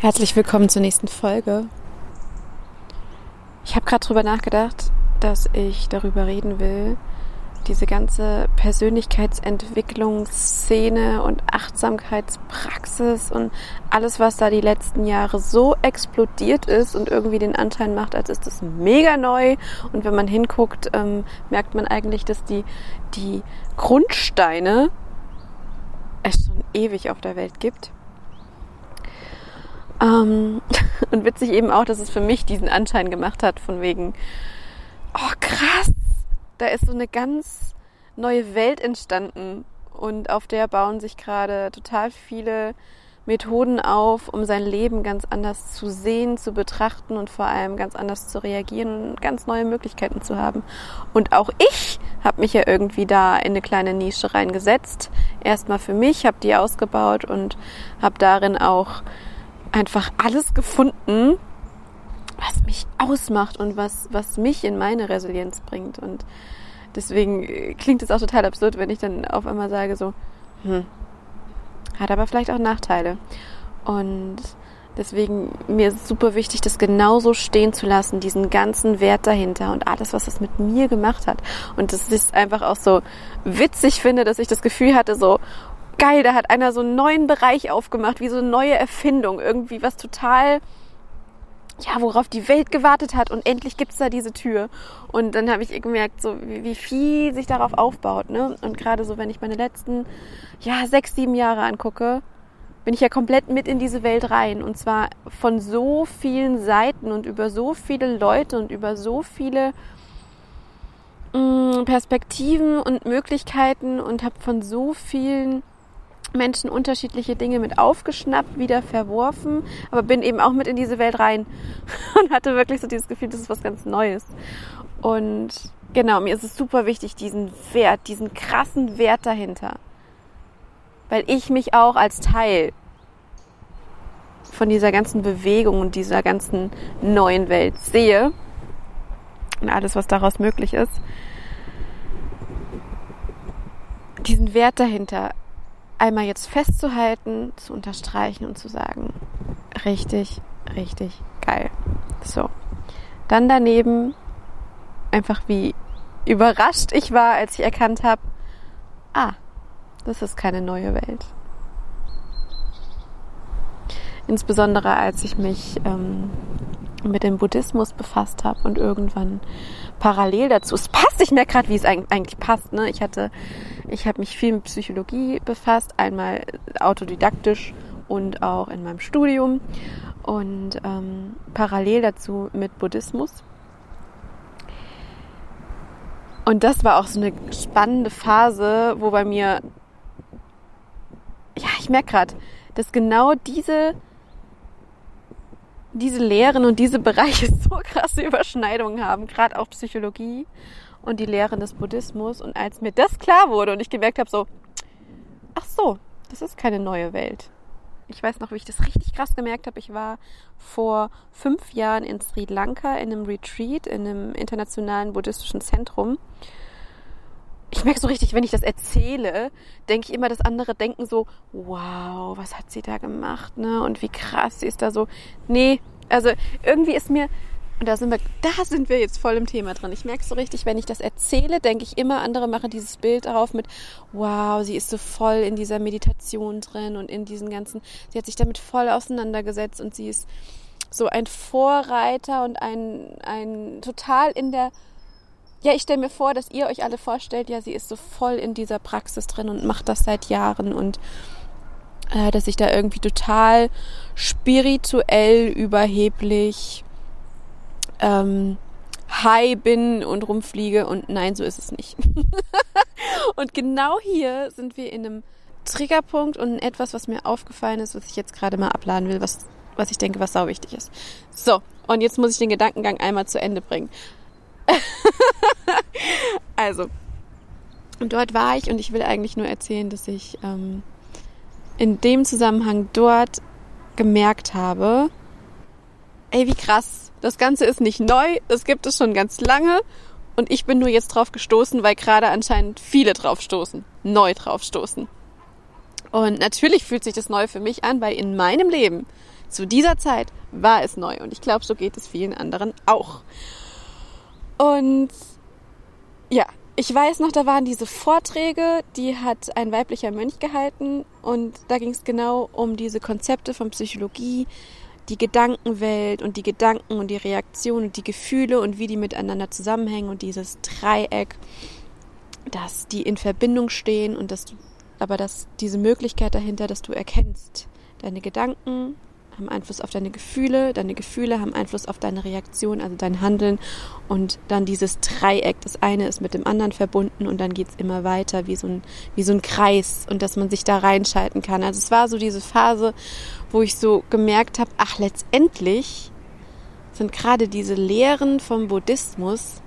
Herzlich willkommen zur nächsten Folge. Ich habe gerade drüber nachgedacht, dass ich darüber reden will, diese ganze Persönlichkeitsentwicklungsszene und Achtsamkeitspraxis und alles, was da die letzten Jahre so explodiert ist und irgendwie den Anschein macht, als ist das mega neu. Und wenn man hinguckt, ähm, merkt man eigentlich, dass die, die Grundsteine es schon ewig auf der Welt gibt. Ähm, und witzig eben auch, dass es für mich diesen Anschein gemacht hat, von wegen, oh krass, da ist so eine ganz neue Welt entstanden und auf der bauen sich gerade total viele Methoden auf, um sein Leben ganz anders zu sehen, zu betrachten und vor allem ganz anders zu reagieren und ganz neue Möglichkeiten zu haben. Und auch ich habe mich ja irgendwie da in eine kleine Nische reingesetzt. Erstmal für mich, habe die ausgebaut und habe darin auch einfach alles gefunden, was mich ausmacht und was, was mich in meine Resilienz bringt. Und deswegen äh, klingt es auch total absurd, wenn ich dann auf einmal sage so, hm, hat aber vielleicht auch Nachteile. Und deswegen mir ist super wichtig, das genauso stehen zu lassen, diesen ganzen Wert dahinter und alles, was das mit mir gemacht hat. Und das ist einfach auch so witzig finde, dass ich das Gefühl hatte, so, geil, da hat einer so einen neuen Bereich aufgemacht, wie so eine neue Erfindung, irgendwie was total, ja, worauf die Welt gewartet hat und endlich gibt's da diese Tür. Und dann habe ich gemerkt, so wie, wie viel sich darauf aufbaut, ne? Und gerade so, wenn ich meine letzten, ja, sechs, sieben Jahre angucke, bin ich ja komplett mit in diese Welt rein. Und zwar von so vielen Seiten und über so viele Leute und über so viele mh, mm, Perspektiven und Möglichkeiten und habe von so vielen Menschen unterschiedliche Dinge mit aufgeschnappt, wieder verworfen, aber bin eben auch mit in diese Welt rein und hatte wirklich so dieses Gefühl, das ist was ganz Neues. Und genau, mir ist es super wichtig, diesen Wert, diesen krassen Wert dahinter. Weil ich mich auch als Teil von dieser ganzen Bewegung und dieser ganzen neuen Welt sehe und alles, was daraus möglich ist. Diesen Wert dahinter einmal jetzt festzuhalten, zu unterstreichen und zu sagen, richtig, richtig geil. So. Dann daneben einfach wie überrascht ich war, als ich erkannt habe, ah, das ist keine neue Welt. Insbesondere als ich mich ähm, mit dem Buddhismus befasst habe und irgendwann parallel dazu. Es passt, ich merke gerade, wie es eigentlich passt. Ne? Ich hatte, ich habe mich viel mit Psychologie befasst, einmal autodidaktisch und auch in meinem Studium und ähm, parallel dazu mit Buddhismus. Und das war auch so eine spannende Phase, wo bei mir, ja, ich merke gerade, dass genau diese diese Lehren und diese Bereiche so krasse Überschneidungen haben, gerade auch Psychologie und die Lehren des Buddhismus. Und als mir das klar wurde und ich gemerkt habe, so, ach so, das ist keine neue Welt. Ich weiß noch, wie ich das richtig krass gemerkt habe. Ich war vor fünf Jahren in Sri Lanka in einem Retreat, in einem internationalen buddhistischen Zentrum ich merke so richtig, wenn ich das erzähle, denke ich immer, dass andere denken so, wow, was hat sie da gemacht, ne? Und wie krass sie ist da so. Nee, also irgendwie ist mir, und da sind wir, da sind wir jetzt voll im Thema drin. Ich merke so richtig, wenn ich das erzähle, denke ich immer, andere machen dieses Bild darauf mit, wow, sie ist so voll in dieser Meditation drin und in diesen ganzen, sie hat sich damit voll auseinandergesetzt und sie ist so ein Vorreiter und ein, ein total in der ja, ich stelle mir vor, dass ihr euch alle vorstellt, ja, sie ist so voll in dieser Praxis drin und macht das seit Jahren und äh, dass ich da irgendwie total spirituell überheblich ähm, high bin und rumfliege und nein, so ist es nicht. und genau hier sind wir in einem Triggerpunkt und etwas, was mir aufgefallen ist, was ich jetzt gerade mal abladen will, was, was ich denke, was sau wichtig ist. So, und jetzt muss ich den Gedankengang einmal zu Ende bringen. also, dort war ich und ich will eigentlich nur erzählen, dass ich ähm, in dem Zusammenhang dort gemerkt habe, ey, wie krass, das Ganze ist nicht neu, das gibt es schon ganz lange und ich bin nur jetzt drauf gestoßen, weil gerade anscheinend viele drauf stoßen, neu drauf stoßen. Und natürlich fühlt sich das neu für mich an, weil in meinem Leben zu dieser Zeit war es neu und ich glaube, so geht es vielen anderen auch. Und ja, ich weiß noch, da waren diese Vorträge, die hat ein weiblicher Mönch gehalten und da ging es genau um diese Konzepte von Psychologie, die Gedankenwelt und die Gedanken und die Reaktionen und die Gefühle und wie die miteinander zusammenhängen und dieses Dreieck, dass die in Verbindung stehen und dass du, aber dass diese Möglichkeit dahinter, dass du erkennst, deine Gedanken, haben Einfluss auf deine Gefühle, deine Gefühle haben Einfluss auf deine Reaktion, also dein Handeln und dann dieses Dreieck, das eine ist mit dem anderen verbunden und dann geht es immer weiter wie so, ein, wie so ein Kreis und dass man sich da reinschalten kann. Also es war so diese Phase, wo ich so gemerkt habe, ach letztendlich sind gerade diese Lehren vom Buddhismus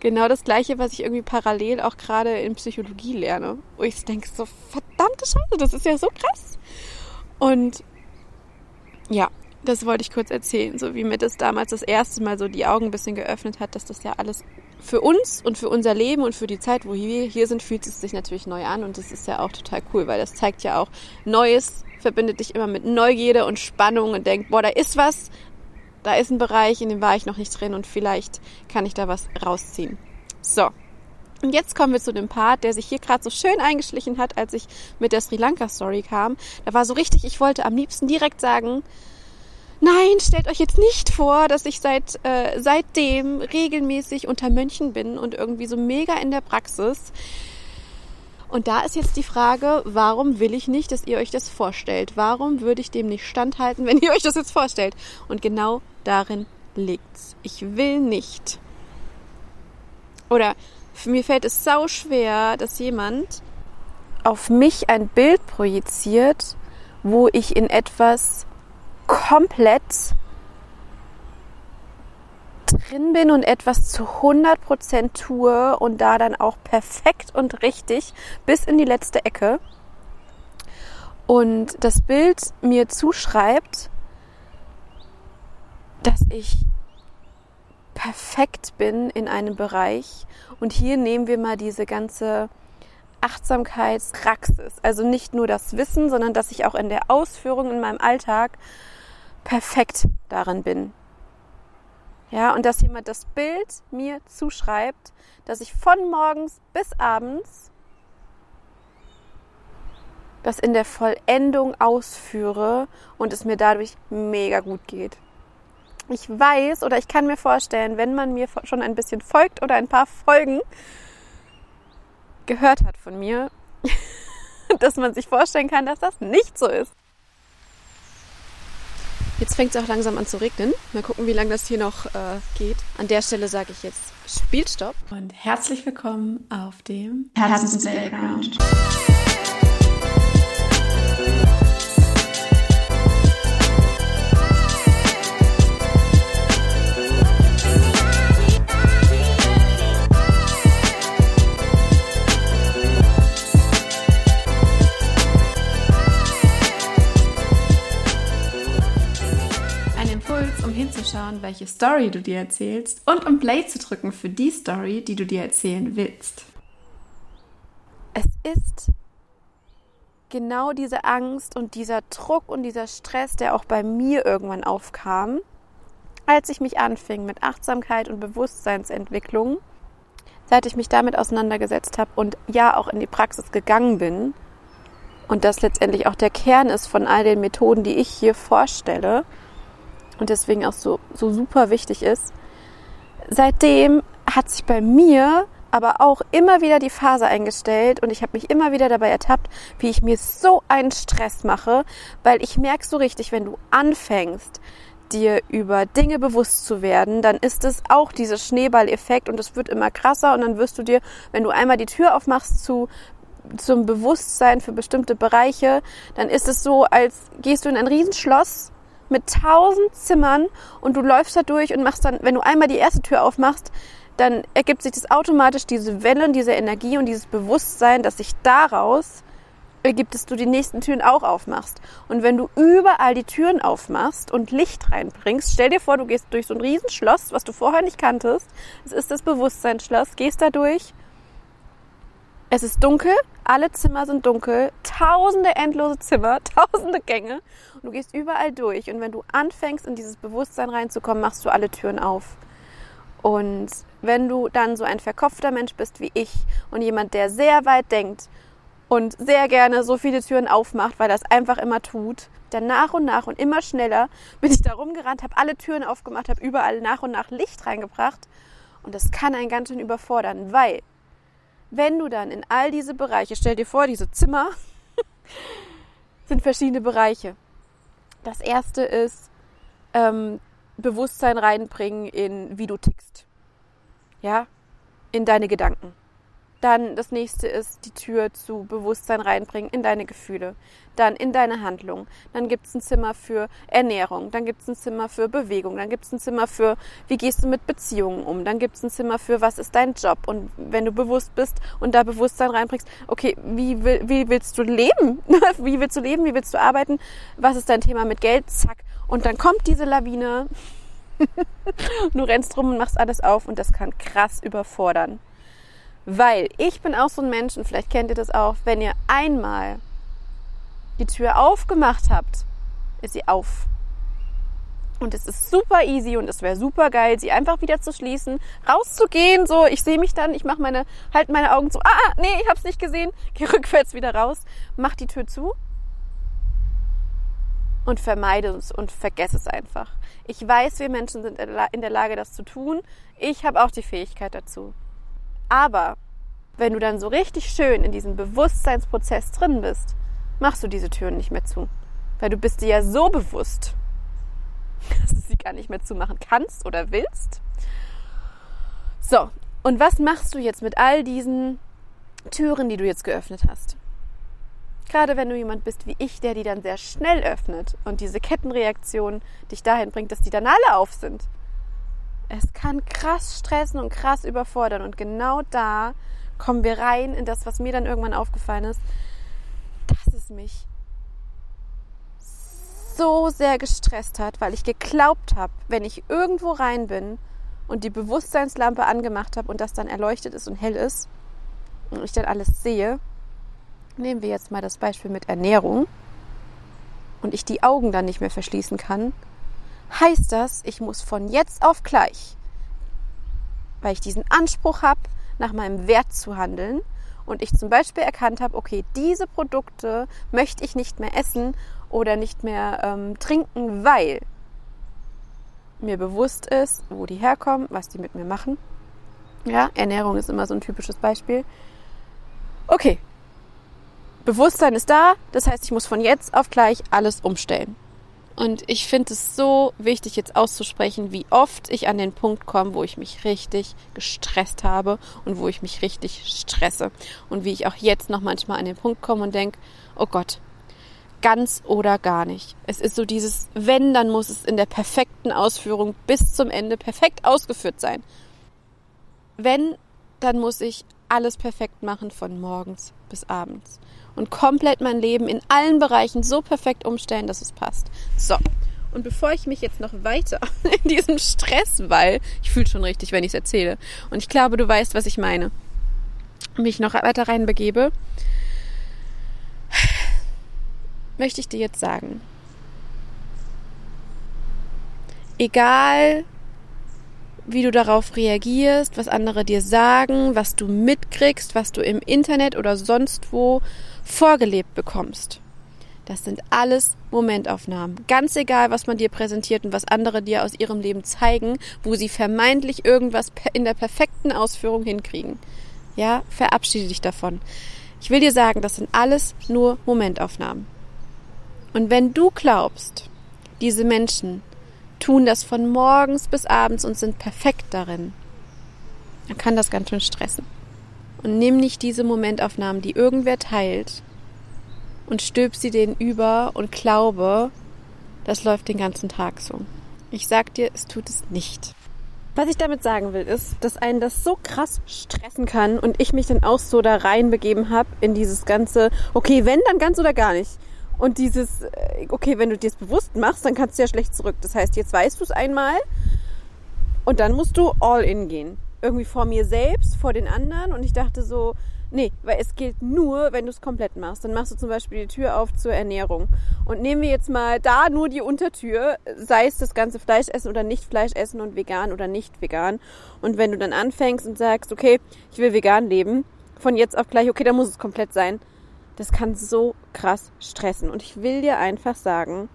genau das gleiche, was ich irgendwie parallel auch gerade in Psychologie lerne. Wo ich denke, so verdammte Scheiße, das ist ja so krass. Und ja, das wollte ich kurz erzählen, so wie mir das damals das erste Mal so die Augen ein bisschen geöffnet hat, dass das ja alles für uns und für unser Leben und für die Zeit, wo wir hier sind, fühlt es sich natürlich neu an und das ist ja auch total cool, weil das zeigt ja auch, Neues verbindet dich immer mit Neugierde und Spannung und denkt, boah, da ist was, da ist ein Bereich, in dem war ich noch nicht drin und vielleicht kann ich da was rausziehen. So, und jetzt kommen wir zu dem Part, der sich hier gerade so schön eingeschlichen hat, als ich mit der Sri Lanka Story kam. Da war so richtig, ich wollte am liebsten direkt sagen, nein, stellt euch jetzt nicht vor, dass ich seit äh, seitdem regelmäßig unter Mönchen bin und irgendwie so mega in der Praxis. Und da ist jetzt die Frage, warum will ich nicht, dass ihr euch das vorstellt? Warum würde ich dem nicht standhalten, wenn ihr euch das jetzt vorstellt? Und genau darin liegt's. Ich will nicht. Oder mir fällt es sau schwer, dass jemand auf mich ein Bild projiziert, wo ich in etwas komplett drin bin und etwas zu 100% tue und da dann auch perfekt und richtig bis in die letzte Ecke. Und das Bild mir zuschreibt, dass ich perfekt bin in einem Bereich. Und hier nehmen wir mal diese ganze Achtsamkeitspraxis. Also nicht nur das Wissen, sondern dass ich auch in der Ausführung in meinem Alltag perfekt darin bin. Ja, und dass jemand das Bild mir zuschreibt, dass ich von morgens bis abends das in der Vollendung ausführe und es mir dadurch mega gut geht ich weiß oder ich kann mir vorstellen, wenn man mir schon ein bisschen folgt oder ein paar Folgen gehört hat von mir, dass man sich vorstellen kann, dass das nicht so ist. Jetzt fängt es auch langsam an zu regnen. Mal gucken, wie lange das hier noch äh, geht. An der Stelle sage ich jetzt Spielstopp und herzlich willkommen auf dem Herzens Playground. Hinzuschauen, welche Story du dir erzählst und um Play zu drücken für die Story, die du dir erzählen willst. Es ist genau diese Angst und dieser Druck und dieser Stress, der auch bei mir irgendwann aufkam, als ich mich anfing mit Achtsamkeit und Bewusstseinsentwicklung, seit ich mich damit auseinandergesetzt habe und ja auch in die Praxis gegangen bin und das letztendlich auch der Kern ist von all den Methoden, die ich hier vorstelle, und deswegen auch so, so super wichtig ist. Seitdem hat sich bei mir aber auch immer wieder die Phase eingestellt und ich habe mich immer wieder dabei ertappt, wie ich mir so einen Stress mache, weil ich merke so richtig, wenn du anfängst, dir über Dinge bewusst zu werden, dann ist es auch dieser Schneeballeffekt und es wird immer krasser und dann wirst du dir, wenn du einmal die Tür aufmachst zu zum Bewusstsein für bestimmte Bereiche, dann ist es so, als gehst du in ein Riesenschloss mit tausend Zimmern und du läufst da durch und machst dann, wenn du einmal die erste Tür aufmachst, dann ergibt sich das automatisch diese Welle, diese Energie und dieses Bewusstsein, dass sich daraus ergibt, dass du die nächsten Türen auch aufmachst. Und wenn du überall die Türen aufmachst und Licht reinbringst, stell dir vor, du gehst durch so ein Riesenschloss, was du vorher nicht kanntest. Es ist das Bewusstseinsschloss, gehst da durch. Es ist dunkel, Alle Zimmer sind dunkel, tausende endlose Zimmer, tausende Gänge und du gehst überall durch. Und wenn du anfängst, in dieses Bewusstsein reinzukommen, machst du alle Türen auf. Und wenn du dann so ein verkopfter Mensch bist wie ich und jemand, der sehr weit denkt und sehr gerne so viele Türen aufmacht, weil es einfach immer tut, dann nach und nach und immer schneller bin ich da rumgerannt, habe alle Türen aufgemacht, habe überall nach und nach Licht reingebracht. Und das kann einen ganz schön überfordern, weil wenn du dann in all diese Bereiche, stell dir vor, diese Zimmer sind verschiedene Bereiche. Das erste ist ähm, Bewusstsein reinbringen in wie du tickst. Ja, in deine Gedanken. Dann das nächste ist die Tür zu Bewusstsein reinbringen in deine Gefühle, dann in deine Handlung. Dann gibt es ein Zimmer für Ernährung, dann gibt es ein Zimmer für Bewegung, dann gibt es ein Zimmer für, wie gehst du mit Beziehungen um, dann gibt es ein Zimmer für, was ist dein Job. Und wenn du bewusst bist und da Bewusstsein reinbringst, okay, wie, wie willst du leben? wie willst du leben? Wie willst du arbeiten? Was ist dein Thema mit Geld? Zack. Und dann kommt diese Lawine. du rennst rum und machst alles auf und das kann krass überfordern. Weil ich bin auch so ein Mensch, und vielleicht kennt ihr das auch, wenn ihr einmal die Tür aufgemacht habt, ist sie auf. Und es ist super easy und es wäre super geil, sie einfach wieder zu schließen, rauszugehen, so, ich sehe mich dann, ich mache meine, halt meine Augen zu, ah, ah, nee, ich hab's nicht gesehen, geh rückwärts wieder raus, mach die Tür zu und vermeide es und vergesse es einfach. Ich weiß, wir Menschen sind in der Lage, das zu tun. Ich habe auch die Fähigkeit dazu. Aber wenn du dann so richtig schön in diesem Bewusstseinsprozess drin bist, machst du diese Türen nicht mehr zu. Weil du bist dir ja so bewusst, dass du sie gar nicht mehr zumachen kannst oder willst. So, und was machst du jetzt mit all diesen Türen, die du jetzt geöffnet hast? Gerade wenn du jemand bist wie ich, der die dann sehr schnell öffnet und diese Kettenreaktion dich dahin bringt, dass die dann alle auf sind. Es kann krass stressen und krass überfordern. Und genau da kommen wir rein in das, was mir dann irgendwann aufgefallen ist, dass es mich so sehr gestresst hat, weil ich geglaubt habe, wenn ich irgendwo rein bin und die Bewusstseinslampe angemacht habe und das dann erleuchtet ist und hell ist und ich dann alles sehe, nehmen wir jetzt mal das Beispiel mit Ernährung und ich die Augen dann nicht mehr verschließen kann, heißt das, ich muss von jetzt auf gleich, weil ich diesen Anspruch habe, nach meinem Wert zu handeln und ich zum Beispiel erkannt habe, okay, diese Produkte möchte ich nicht mehr essen oder nicht mehr ähm, trinken, weil mir bewusst ist, wo die herkommen, was die mit mir machen. Ja, Ernährung ist immer so ein typisches Beispiel. Okay, Bewusstsein ist da, das heißt, ich muss von jetzt auf gleich alles umstellen. Und ich finde es so wichtig, jetzt auszusprechen, wie oft ich an den Punkt komme, wo ich mich richtig gestresst habe und wo ich mich richtig stresse. Und wie ich auch jetzt noch manchmal an den Punkt komme und denke, oh Gott, ganz oder gar nicht. Es ist so dieses, wenn, dann muss es in der perfekten Ausführung bis zum Ende perfekt ausgeführt sein. Wenn, dann muss ich alles perfekt machen von morgens bis abends. Und komplett mein Leben in allen Bereichen so perfekt umstellen, dass es passt. So. Und bevor ich mich jetzt noch weiter in diesem Stress, weil ich fühle schon richtig, wenn ich es erzähle, und ich glaube, du weißt, was ich meine, mich noch weiter reinbegebe, möchte ich dir jetzt sagen, egal wie du darauf reagierst, was andere dir sagen, was du mitkriegst, was du im Internet oder sonst wo vorgelebt bekommst. Das sind alles Momentaufnahmen. Ganz egal, was man dir präsentiert und was andere dir aus ihrem Leben zeigen, wo sie vermeintlich irgendwas in der perfekten Ausführung hinkriegen. Ja, verabschiede dich davon. Ich will dir sagen, das sind alles nur Momentaufnahmen. Und wenn du glaubst, diese Menschen tun das von morgens bis abends und sind perfekt darin, dann kann das ganz schön stressen. Und nimm nicht diese Momentaufnahmen, die irgendwer teilt, und stülp sie denen über und glaube, das läuft den ganzen Tag so. Ich sag dir, es tut es nicht. Was ich damit sagen will, ist, dass einen das so krass stressen kann und ich mich dann auch so da reinbegeben habe in dieses ganze, okay, wenn, dann ganz oder gar nicht. Und dieses, äh, okay, wenn du dir es bewusst machst, dann kannst du ja schlecht zurück. Das heißt, jetzt weißt du es einmal und dann musst du all in gehen irgendwie vor mir selbst, vor den anderen. Und ich dachte so, Nee, weil es gilt nur, wenn du es komplett machst. Dann machst du zum Beispiel die Tür auf zur Ernährung. Und nehmen wir jetzt mal da nur die Untertür, sei es das ganze Fleisch essen oder nicht Fleisch essen und vegan oder nicht vegan. Und wenn du dann anfängst und sagst, okay, ich will vegan leben, von jetzt auf gleich, okay, dann muss es komplett sein. Das kann so krass stressen. Und ich will dir einfach sagen,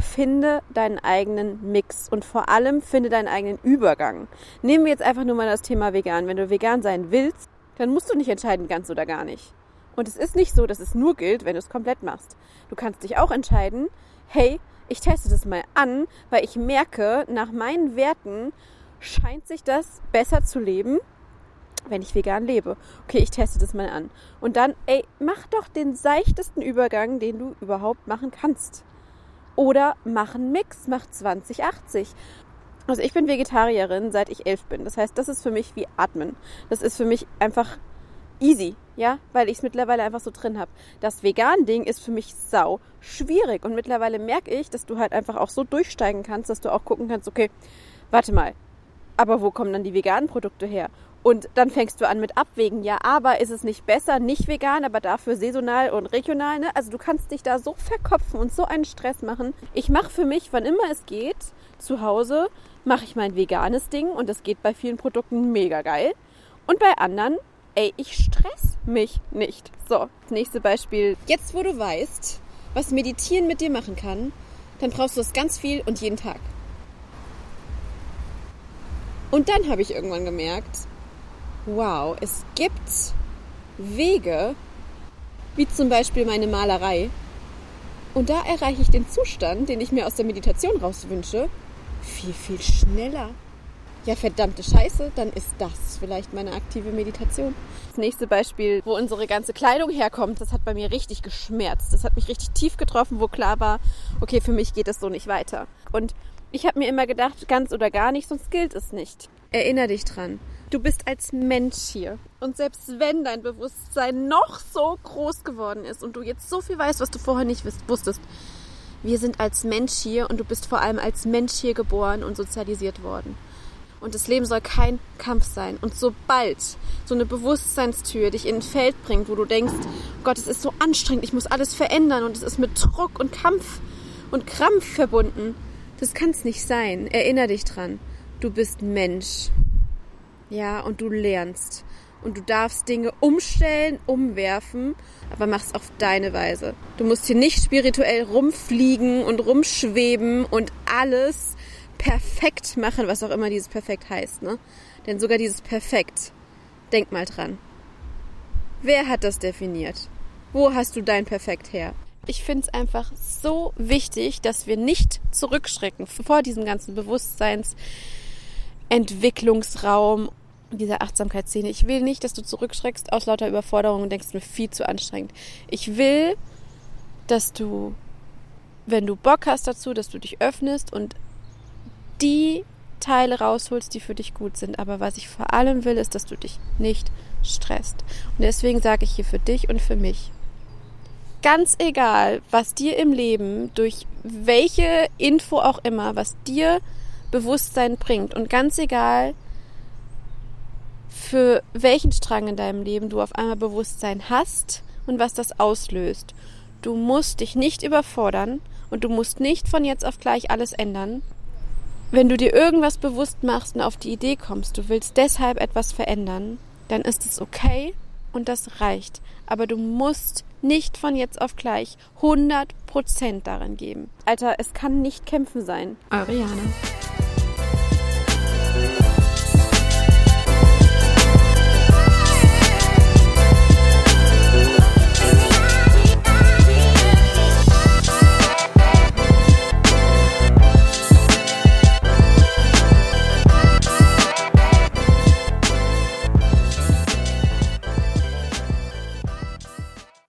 finde deinen eigenen Mix und vor allem finde deinen eigenen Übergang. Nehmen wir jetzt einfach nur mal das Thema vegan. Wenn du vegan sein willst, dann musst du nicht entscheiden, ganz oder gar nicht. Und es ist nicht so, dass es nur gilt, wenn du es komplett machst. Du kannst dich auch entscheiden, hey, ich teste das mal an, weil ich merke, nach meinen Werten scheint sich das besser zu leben, wenn ich vegan lebe. Okay, ich teste das mal an. Und dann, ey, mach doch den seichtesten Übergang, den du überhaupt machen kannst. Oder mach einen Mix, mach 2080. Also ich bin Vegetarierin, seit ich elf bin. Das heißt, das ist für mich wie Atmen. Das ist für mich einfach easy, ja, weil ich es mittlerweile einfach so drin habe. Das Vegan-Ding ist für mich sau schwierig und mittlerweile merke ich, dass du halt einfach auch so durchsteigen kannst, dass du auch gucken kannst, okay, warte mal, aber wo kommen dann die veganen Produkte her? Und dann fängst du an mit Abwägen. Ja, aber ist es nicht besser, nicht vegan, aber dafür saisonal und regional? Ne? Also du kannst dich da so verkopfen und so einen Stress machen. Ich mache für mich, wann immer es geht, zu Hause mache ich mein veganes Ding und das geht bei vielen Produkten mega geil. Und bei anderen, ey, ich stress mich nicht. So, das nächste Beispiel. Jetzt, wo du weißt, was Meditieren mit dir machen kann, dann brauchst du es ganz viel und jeden Tag. Und dann habe ich irgendwann gemerkt, wow, es gibt Wege, wie zum Beispiel meine Malerei. Und da erreiche ich den Zustand, den ich mir aus der Meditation rauswünsche, viel, viel schneller. Ja, verdammte Scheiße, dann ist das vielleicht meine aktive Meditation. Das nächste Beispiel, wo unsere ganze Kleidung herkommt, das hat bei mir richtig geschmerzt. Das hat mich richtig tief getroffen, wo klar war, okay, für mich geht das so nicht weiter. Und ich habe mir immer gedacht, ganz oder gar nicht, sonst gilt es nicht. Erinner dich dran. Du bist als Mensch hier. Und selbst wenn dein Bewusstsein noch so groß geworden ist und du jetzt so viel weißt, was du vorher nicht wusstest, wir sind als Mensch hier und du bist vor allem als Mensch hier geboren und sozialisiert worden. Und das Leben soll kein Kampf sein. Und sobald so eine Bewusstseinstür dich in ein Feld bringt, wo du denkst, Gott, es ist so anstrengend, ich muss alles verändern und es ist mit Druck und Kampf und Krampf verbunden, das kann es nicht sein. Erinner dich dran. Du bist Mensch. Ja, und du lernst und du darfst Dinge umstellen, umwerfen, aber mach's auf deine Weise. Du musst hier nicht spirituell rumfliegen und rumschweben und alles perfekt machen, was auch immer dieses perfekt heißt, ne? Denn sogar dieses perfekt, denk mal dran. Wer hat das definiert? Wo hast du dein Perfekt her? Ich finde es einfach so wichtig, dass wir nicht zurückschrecken vor diesem ganzen Bewusstseinsentwicklungsraum dieser Achtsamkeitsszene. Ich will nicht, dass du zurückschreckst aus lauter Überforderung und denkst, mir viel zu anstrengend. Ich will, dass du, wenn du Bock hast dazu, dass du dich öffnest und die Teile rausholst, die für dich gut sind. Aber was ich vor allem will, ist, dass du dich nicht stresst. Und deswegen sage ich hier für dich und für mich. Ganz egal, was dir im Leben durch welche Info auch immer, was dir Bewusstsein bringt und ganz egal, für welchen Strang in deinem Leben du auf einmal Bewusstsein hast und was das auslöst. Du musst dich nicht überfordern und du musst nicht von jetzt auf gleich alles ändern. Wenn du dir irgendwas bewusst machst und auf die Idee kommst, du willst deshalb etwas verändern, dann ist es okay und das reicht. Aber du musst nicht von jetzt auf gleich 100% darin geben. Alter, es kann nicht kämpfen sein. Ariane.